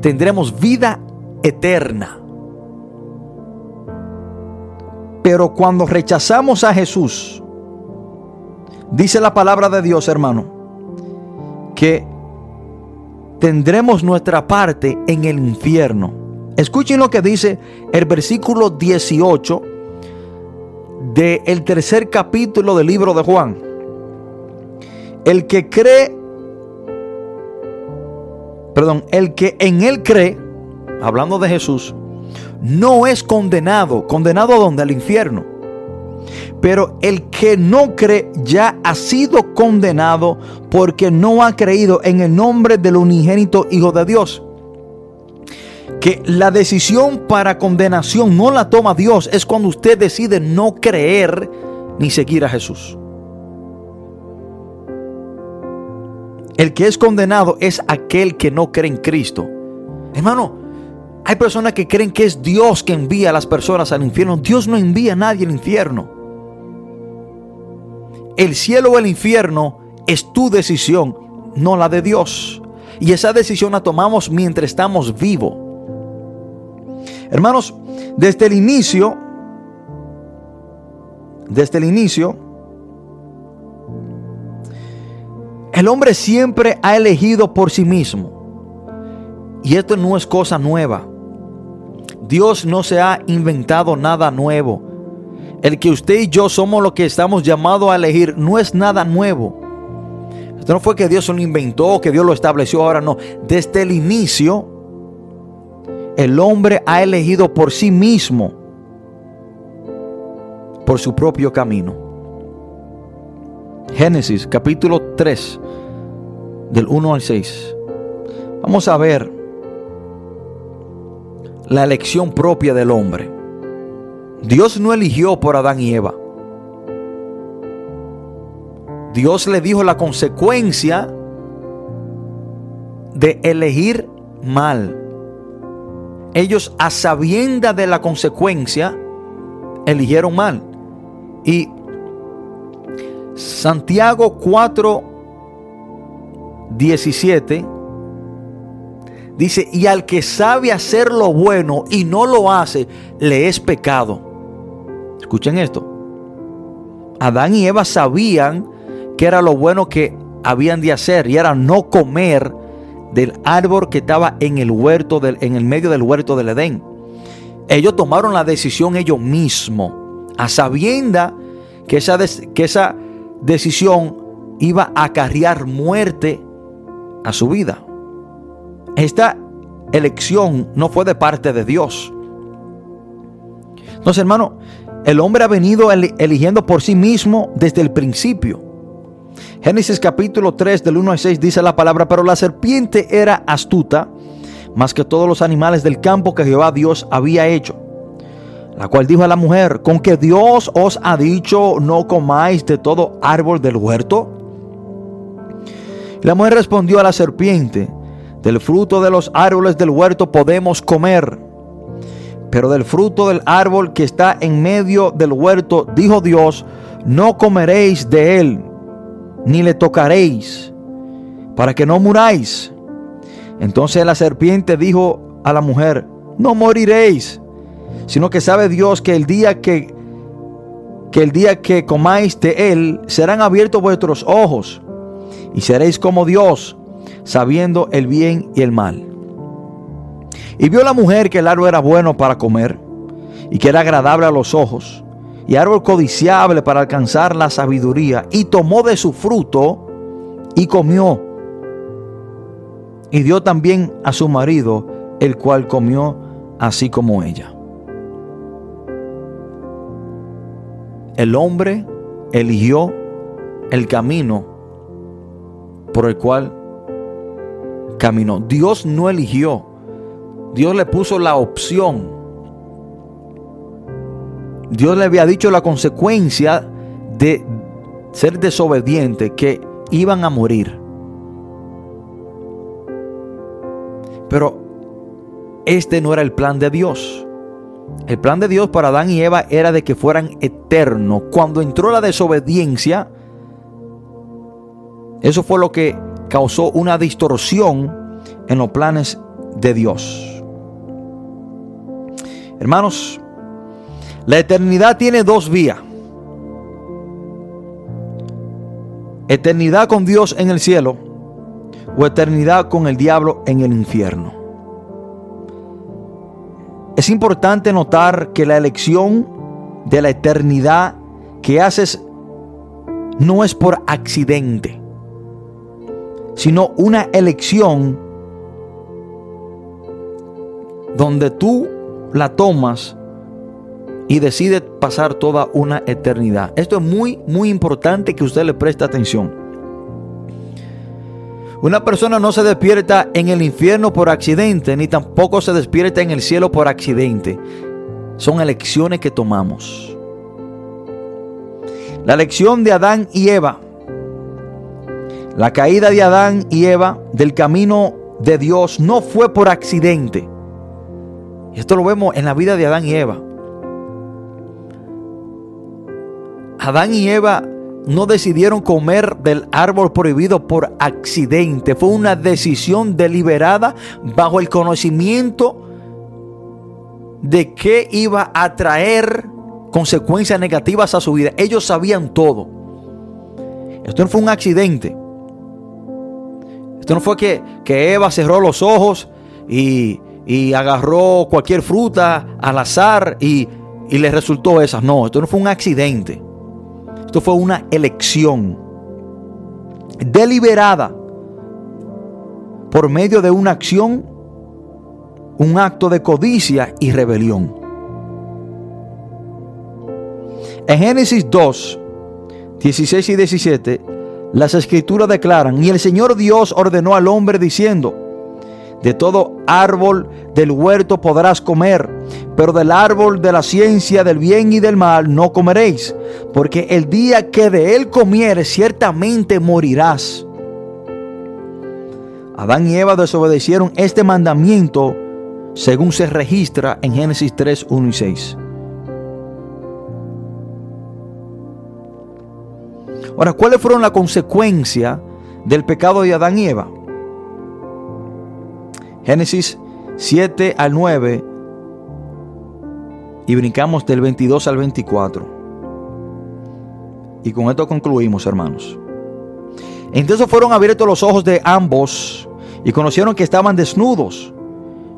tendremos vida eterna. Pero cuando rechazamos a Jesús, dice la palabra de Dios, hermano, que tendremos nuestra parte en el infierno. Escuchen lo que dice el versículo 18 del tercer capítulo del libro de Juan. El que cree, perdón, el que en él cree, hablando de Jesús, no es condenado. ¿Condenado a dónde? Al infierno. Pero el que no cree ya ha sido condenado porque no ha creído en el nombre del unigénito Hijo de Dios. Que la decisión para condenación no la toma Dios, es cuando usted decide no creer ni seguir a Jesús. El que es condenado es aquel que no cree en Cristo. Hermano, hay personas que creen que es Dios que envía a las personas al infierno. Dios no envía a nadie al infierno. El cielo o el infierno es tu decisión, no la de Dios. Y esa decisión la tomamos mientras estamos vivos. Hermanos, desde el inicio, desde el inicio, el hombre siempre ha elegido por sí mismo. Y esto no es cosa nueva. Dios no se ha inventado nada nuevo. el que usted y yo somos los que estamos llamados a elegir, no es nada nuevo. Esto no fue que Dios lo inventó, que Dios lo estableció ahora, no. Desde el inicio, el hombre ha elegido por sí mismo, por su propio camino. Génesis capítulo 3, del 1 al 6. Vamos a ver la elección propia del hombre. Dios no eligió por Adán y Eva. Dios le dijo la consecuencia de elegir mal. Ellos a sabienda de la consecuencia eligieron mal. Y Santiago 4, 17 dice, y al que sabe hacer lo bueno y no lo hace, le es pecado. Escuchen esto. Adán y Eva sabían que era lo bueno que habían de hacer y era no comer del árbol que estaba en el huerto del, en el medio del huerto del Edén. Ellos tomaron la decisión ellos mismos, a sabienda que esa, que esa decisión iba a acarrear muerte a su vida. Esta elección no fue de parte de Dios. Entonces, hermano, el hombre ha venido eligiendo por sí mismo desde el principio. Génesis capítulo 3 del 1 al 6 dice la palabra, pero la serpiente era astuta más que todos los animales del campo que Jehová Dios había hecho. La cual dijo a la mujer, con que Dios os ha dicho, no comáis de todo árbol del huerto. La mujer respondió a la serpiente, del fruto de los árboles del huerto podemos comer, pero del fruto del árbol que está en medio del huerto, dijo Dios, no comeréis de él, ni le tocaréis, para que no muráis. Entonces la serpiente dijo a la mujer, no moriréis, sino que sabe Dios que el día que que el día que comáis de él serán abiertos vuestros ojos y seréis como Dios, sabiendo el bien y el mal. Y vio la mujer que el árbol era bueno para comer y que era agradable a los ojos y árbol codiciable para alcanzar la sabiduría y tomó de su fruto y comió. Y dio también a su marido, el cual comió así como ella. El hombre eligió el camino por el cual caminó. Dios no eligió. Dios le puso la opción. Dios le había dicho la consecuencia de ser desobediente, que iban a morir. Pero este no era el plan de Dios. El plan de Dios para Adán y Eva era de que fueran eternos. Cuando entró la desobediencia, eso fue lo que causó una distorsión en los planes de Dios. Hermanos, la eternidad tiene dos vías. Eternidad con Dios en el cielo o eternidad con el diablo en el infierno. Es importante notar que la elección de la eternidad que haces no es por accidente sino una elección donde tú la tomas y decides pasar toda una eternidad. Esto es muy, muy importante que usted le preste atención. Una persona no se despierta en el infierno por accidente, ni tampoco se despierta en el cielo por accidente. Son elecciones que tomamos. La elección de Adán y Eva la caída de Adán y Eva del camino de Dios no fue por accidente. Esto lo vemos en la vida de Adán y Eva. Adán y Eva no decidieron comer del árbol prohibido por accidente. Fue una decisión deliberada bajo el conocimiento de que iba a traer consecuencias negativas a su vida. Ellos sabían todo. Esto no fue un accidente. Esto no fue que, Eva cerró los ojos y, agarró cualquier fruta al azar y, y le resultó esa. No, esto no fue un accidente. Esto fue una elección deliberada por medio de una acción, un acto de codicia y rebelión. En Génesis 2, 16 y 17, las escrituras declaran, y el Señor Dios ordenó al hombre diciendo, de todo árbol del huerto podrás comer, pero del árbol de la ciencia del bien y del mal no comeréis, porque el día que de él comieres ciertamente morirás. Adán y Eva desobedecieron este mandamiento según se registra en Génesis 3, 1 y 6. Ahora, ¿cuáles fueron las consecuencias del pecado de Adán y Eva? Génesis 7 al 9 y brincamos del 22 al 24. Y con esto concluimos, hermanos. Entonces fueron abiertos los ojos de ambos y conocieron que estaban desnudos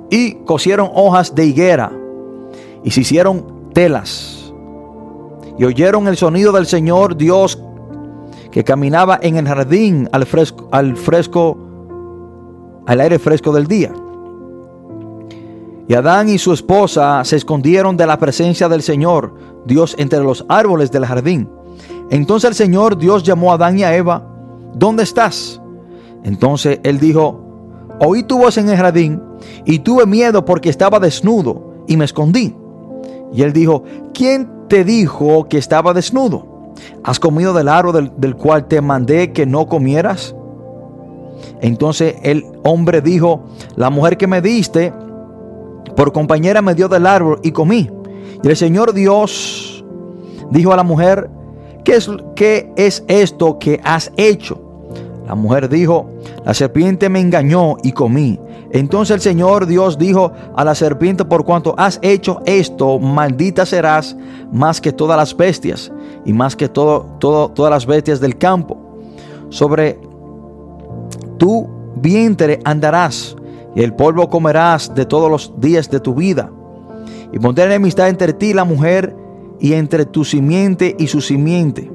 y cosieron hojas de higuera y se hicieron telas y oyeron el sonido del Señor Dios que caminaba en el jardín al fresco, al fresco, al aire fresco del día. Y Adán y su esposa se escondieron de la presencia del Señor, Dios, entre los árboles del jardín. Entonces el Señor Dios llamó a Adán y a Eva, ¿dónde estás? Entonces él dijo, oí tu voz en el jardín y tuve miedo porque estaba desnudo y me escondí. Y él dijo, ¿quién te dijo que estaba desnudo? ¿Has comido del árbol del, cual te mandé que no comieras? Entonces el hombre dijo, la mujer que me diste por compañera me dio del árbol y comí. Y el Señor Dios dijo a la mujer, ¿qué es, qué es esto que has hecho? La mujer dijo, la serpiente me engañó y comí. Entonces el Señor Dios dijo a la serpiente, por cuanto has hecho esto, maldita serás más que todas las bestias y más que todo, todo, todas las bestias del campo. Sobre tu vientre andarás y el polvo comerás de todos los días de tu vida. Y pondré enemistad entre ti y la mujer y entre tu simiente y su simiente.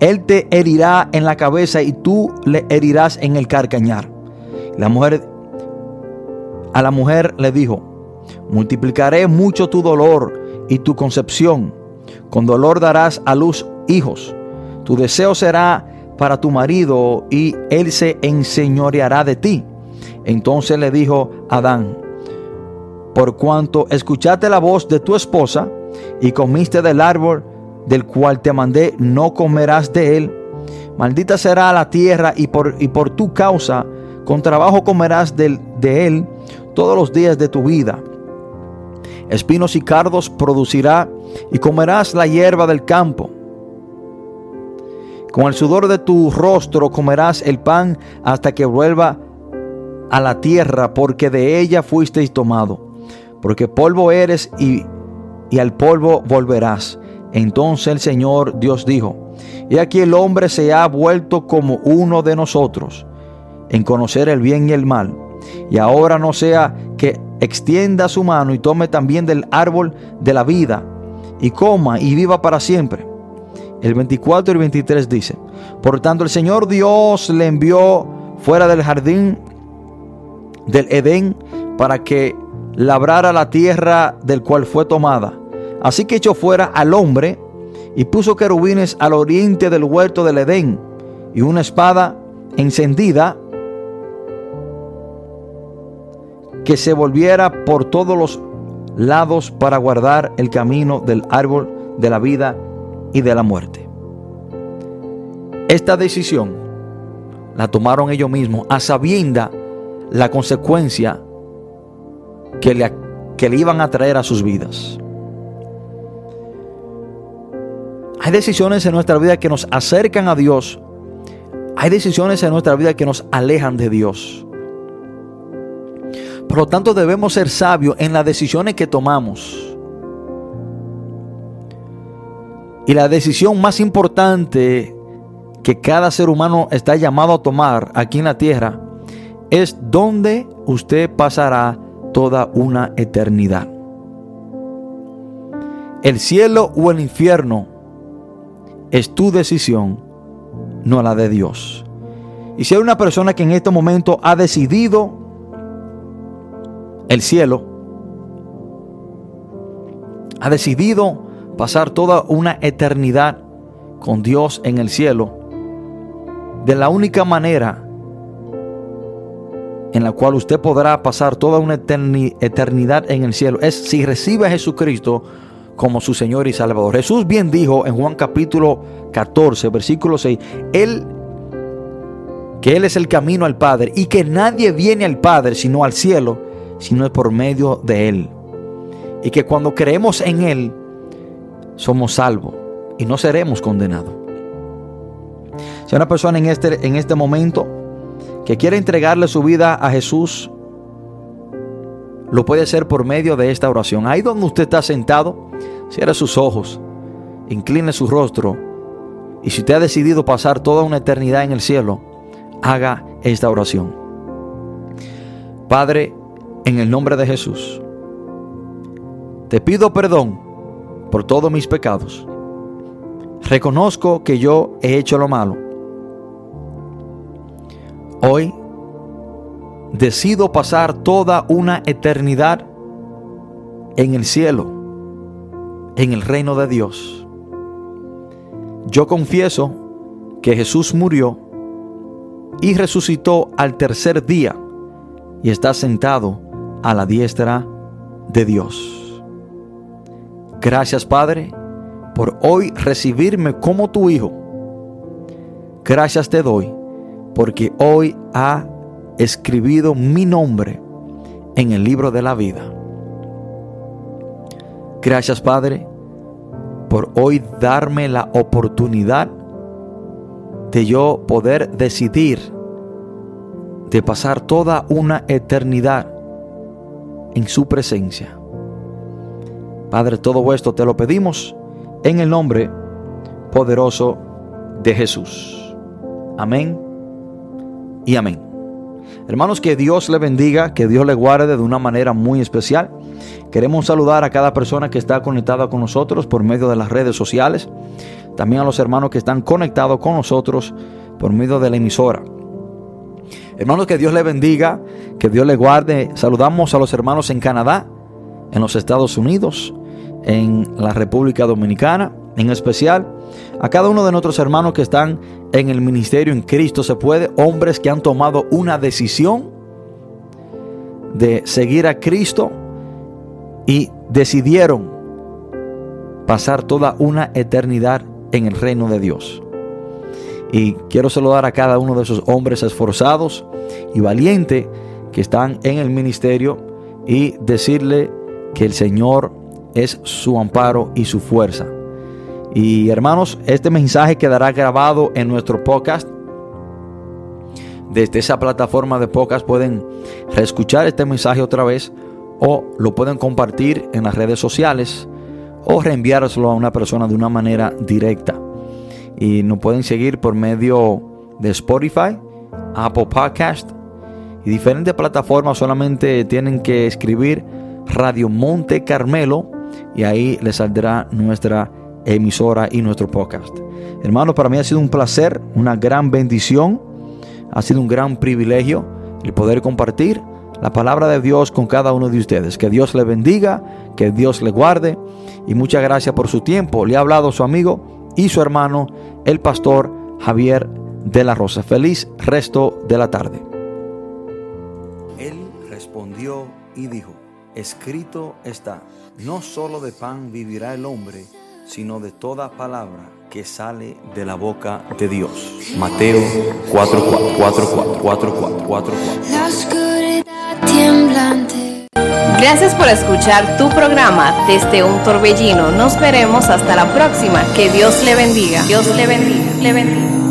Él te herirá en la cabeza y tú le herirás en el carcañar. La mujer a la mujer le dijo: Multiplicaré mucho tu dolor y tu concepción. Con dolor darás a luz hijos. Tu deseo será para tu marido y él se enseñoreará de ti. Entonces le dijo Adán: Por cuanto escuchaste la voz de tu esposa y comiste del árbol del cual te mandé, no comerás de él. Maldita será la tierra y por, y por tu causa, con trabajo comerás de, de él todos los días de tu vida. Espinos y cardos producirá y comerás la hierba del campo. Con el sudor de tu rostro comerás el pan hasta que vuelva a la tierra, porque de ella fuisteis tomado. Porque polvo eres y, y al polvo volverás. Entonces el Señor Dios dijo, y aquí el hombre se ha vuelto como uno de nosotros en conocer el bien y el mal. Y ahora no sea que extienda su mano y tome también del árbol de la vida y coma y viva para siempre. El 24 y el 23 dice, por tanto el Señor Dios le envió fuera del jardín del Edén para que labrara la tierra del cual fue tomada Así que echó fuera al hombre y puso querubines al oriente del huerto del Edén y una espada encendida que se volviera por todos los lados para guardar el camino del árbol de la vida y de la muerte. Esta decisión la tomaron ellos mismos a sabienda la consecuencia que le, que le iban a traer a sus vidas. Hay decisiones en nuestra vida que nos acercan a Dios. Hay decisiones en nuestra vida que nos alejan de Dios. Por lo tanto, debemos ser sabios en las decisiones que tomamos. Y la decisión más importante que cada ser humano está llamado a tomar aquí en la tierra es dónde usted pasará toda una eternidad. El cielo o el infierno es tu decisión, no la de Dios. Y si hay una persona que en este momento ha decidido el cielo, ha decidido pasar toda una eternidad con Dios en el cielo, de la única manera en la cual usted podrá pasar toda una eternidad en el cielo es si recibe a Jesucristo como su Señor y Salvador. Jesús bien dijo en Juan capítulo 14, versículo 6, Él, que Él es el camino al Padre y que nadie viene al Padre sino al cielo, sino es por medio de Él. Y que cuando creemos en Él, somos salvos y no seremos condenados. Si una persona en este, en este momento que quiere entregarle su vida a Jesús, lo puede hacer por medio de esta oración. Ahí donde usted está sentado, cierre sus ojos, incline su rostro y si usted ha decidido pasar toda una eternidad en el cielo, haga esta oración. Padre, en el nombre de Jesús, te pido perdón por todos mis pecados. Reconozco que yo he hecho lo malo. Hoy decido pasar toda una eternidad en el cielo, en el reino de Dios. Yo confieso que Jesús murió y resucitó al tercer día y está sentado a la diestra de Dios. Gracias Padre por hoy recibirme como tu Hijo. Gracias te doy porque hoy ha escribido mi nombre en el libro de la vida. Gracias Padre por hoy darme la oportunidad de yo poder decidir de pasar toda una eternidad en su presencia. Padre, todo esto te lo pedimos en el nombre poderoso de Jesús. Amén y amén. Hermanos, que Dios le bendiga, que Dios le guarde de una manera muy especial. Queremos saludar a cada persona que está conectada con nosotros por medio de las redes sociales. También a los hermanos que están conectados con nosotros por medio de la emisora. Hermanos, que Dios le bendiga, que Dios le guarde. Saludamos a los hermanos en Canadá, en los Estados Unidos, en la República Dominicana, en especial a cada uno de nuestros hermanos que están en el ministerio en Cristo se puede, hombres que han tomado una decisión de seguir a Cristo y decidieron pasar toda una eternidad en el reino de Dios. Y quiero saludar a cada uno de esos hombres esforzados y valientes que están en el ministerio y decirle que el Señor es su amparo y su fuerza. Y hermanos, este mensaje quedará grabado en nuestro podcast. Desde esa plataforma de podcast pueden reescuchar este mensaje otra vez o lo pueden compartir en las redes sociales o reenviárselo a una persona de una manera directa. Y nos pueden seguir por medio de Spotify, Apple Podcast y diferentes plataformas. Solamente tienen que escribir Radio Monte Carmelo y ahí les saldrá nuestra emisora y nuestro podcast. Hermanos, para mí ha sido un placer, una gran bendición, ha sido un gran privilegio el poder compartir la palabra de Dios con cada uno de ustedes. Que Dios le bendiga, que Dios le guarde y muchas gracias por su tiempo. Le ha hablado su amigo y su hermano, el pastor Javier de la Rosa. Feliz resto de la tarde. Él respondió y dijo, escrito está, no solo de pan vivirá el hombre, sino de toda palabra que sale de la boca de Dios. Mateo 4, 4, 4, 4, La oscuridad temblante. Gracias por escuchar tu programa desde un torbellino. Nos veremos hasta la próxima. Que Dios le bendiga. Dios le bendiga. Le bendiga.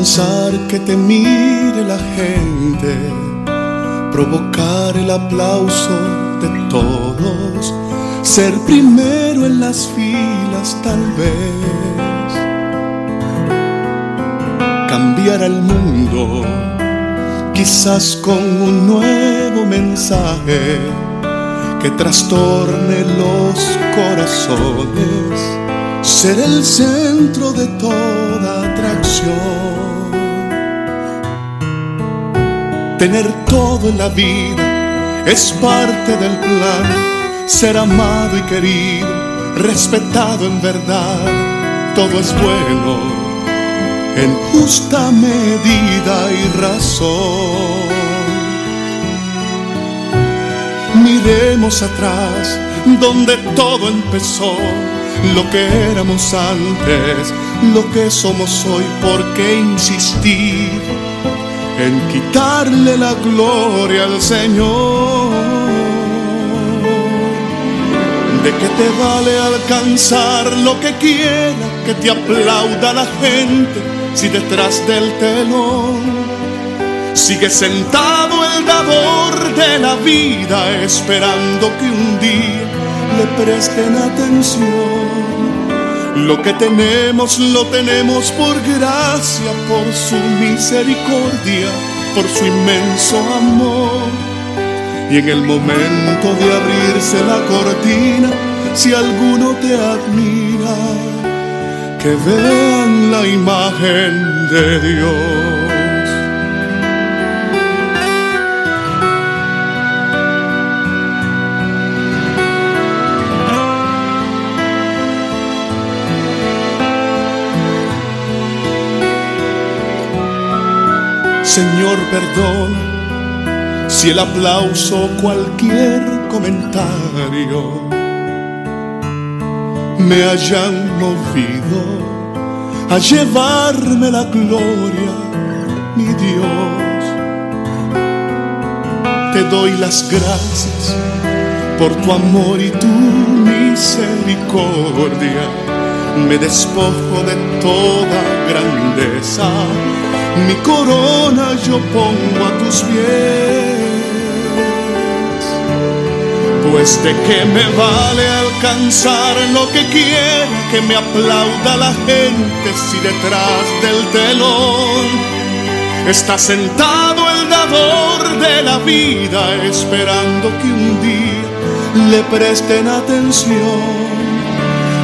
Alcanzar que te mire la gente, provocar el aplauso de todos, ser primero en las filas tal vez, cambiar al mundo, quizás con un nuevo mensaje que trastorne los corazones, ser el centro de toda Tener todo en la vida es parte del plan, ser amado y querido, respetado en verdad, todo es bueno en justa medida y razón. Miremos atrás, donde todo empezó, lo que éramos antes, lo que somos hoy, ¿por qué insistir en quitarle la gloria al Señor? ¿De qué te vale alcanzar lo que quiera, que te aplauda la gente si detrás del telón sigue sentado el dador de la vida esperando que un día le presten atención? Lo que tenemos lo tenemos por gracia, por su misericordia, por su inmenso amor. Y en el momento de abrirse la cortina, si alguno te admira, que vean la imagen de Dios. Señor, perdón si el aplauso cualquier comentario me hayan movido a llevarme la gloria, mi Dios. Te doy las gracias por tu amor y tu misericordia. Me despojo de toda grandeza mi corona yo pongo a tus pies. Pues de qué me vale alcanzar lo que quiera, que me aplauda la gente si detrás del telón está sentado el dador de la vida esperando que un día le presten atención.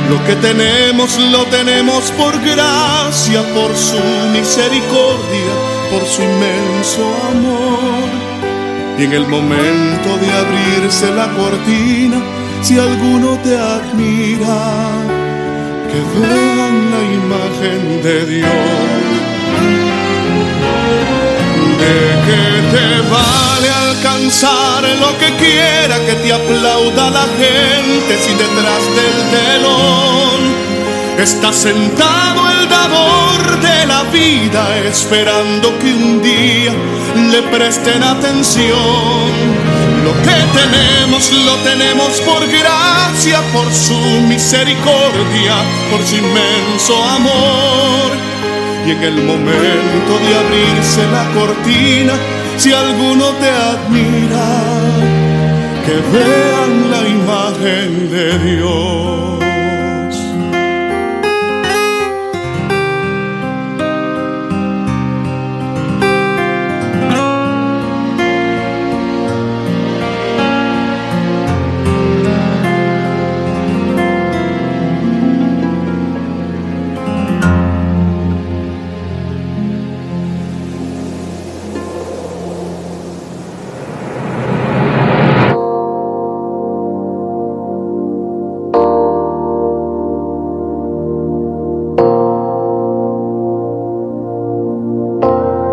Lo que tenemos lo tenemos por gracia, por su misericordia, por su inmenso amor. Y en el momento de abrirse la cortina, si alguno te admira, que vean la imagen de Dios. ¿De qué te vale alcanzar lo que quiera que te aplauda la gente si detrás del telón está sentado el dador de la vida esperando que un día le presten atención? Lo que tenemos lo tenemos por gracia, por su misericordia, por su inmenso amor y en el momento de abrirse la cortina, si alguno te admira, que vean la imagen de Dios.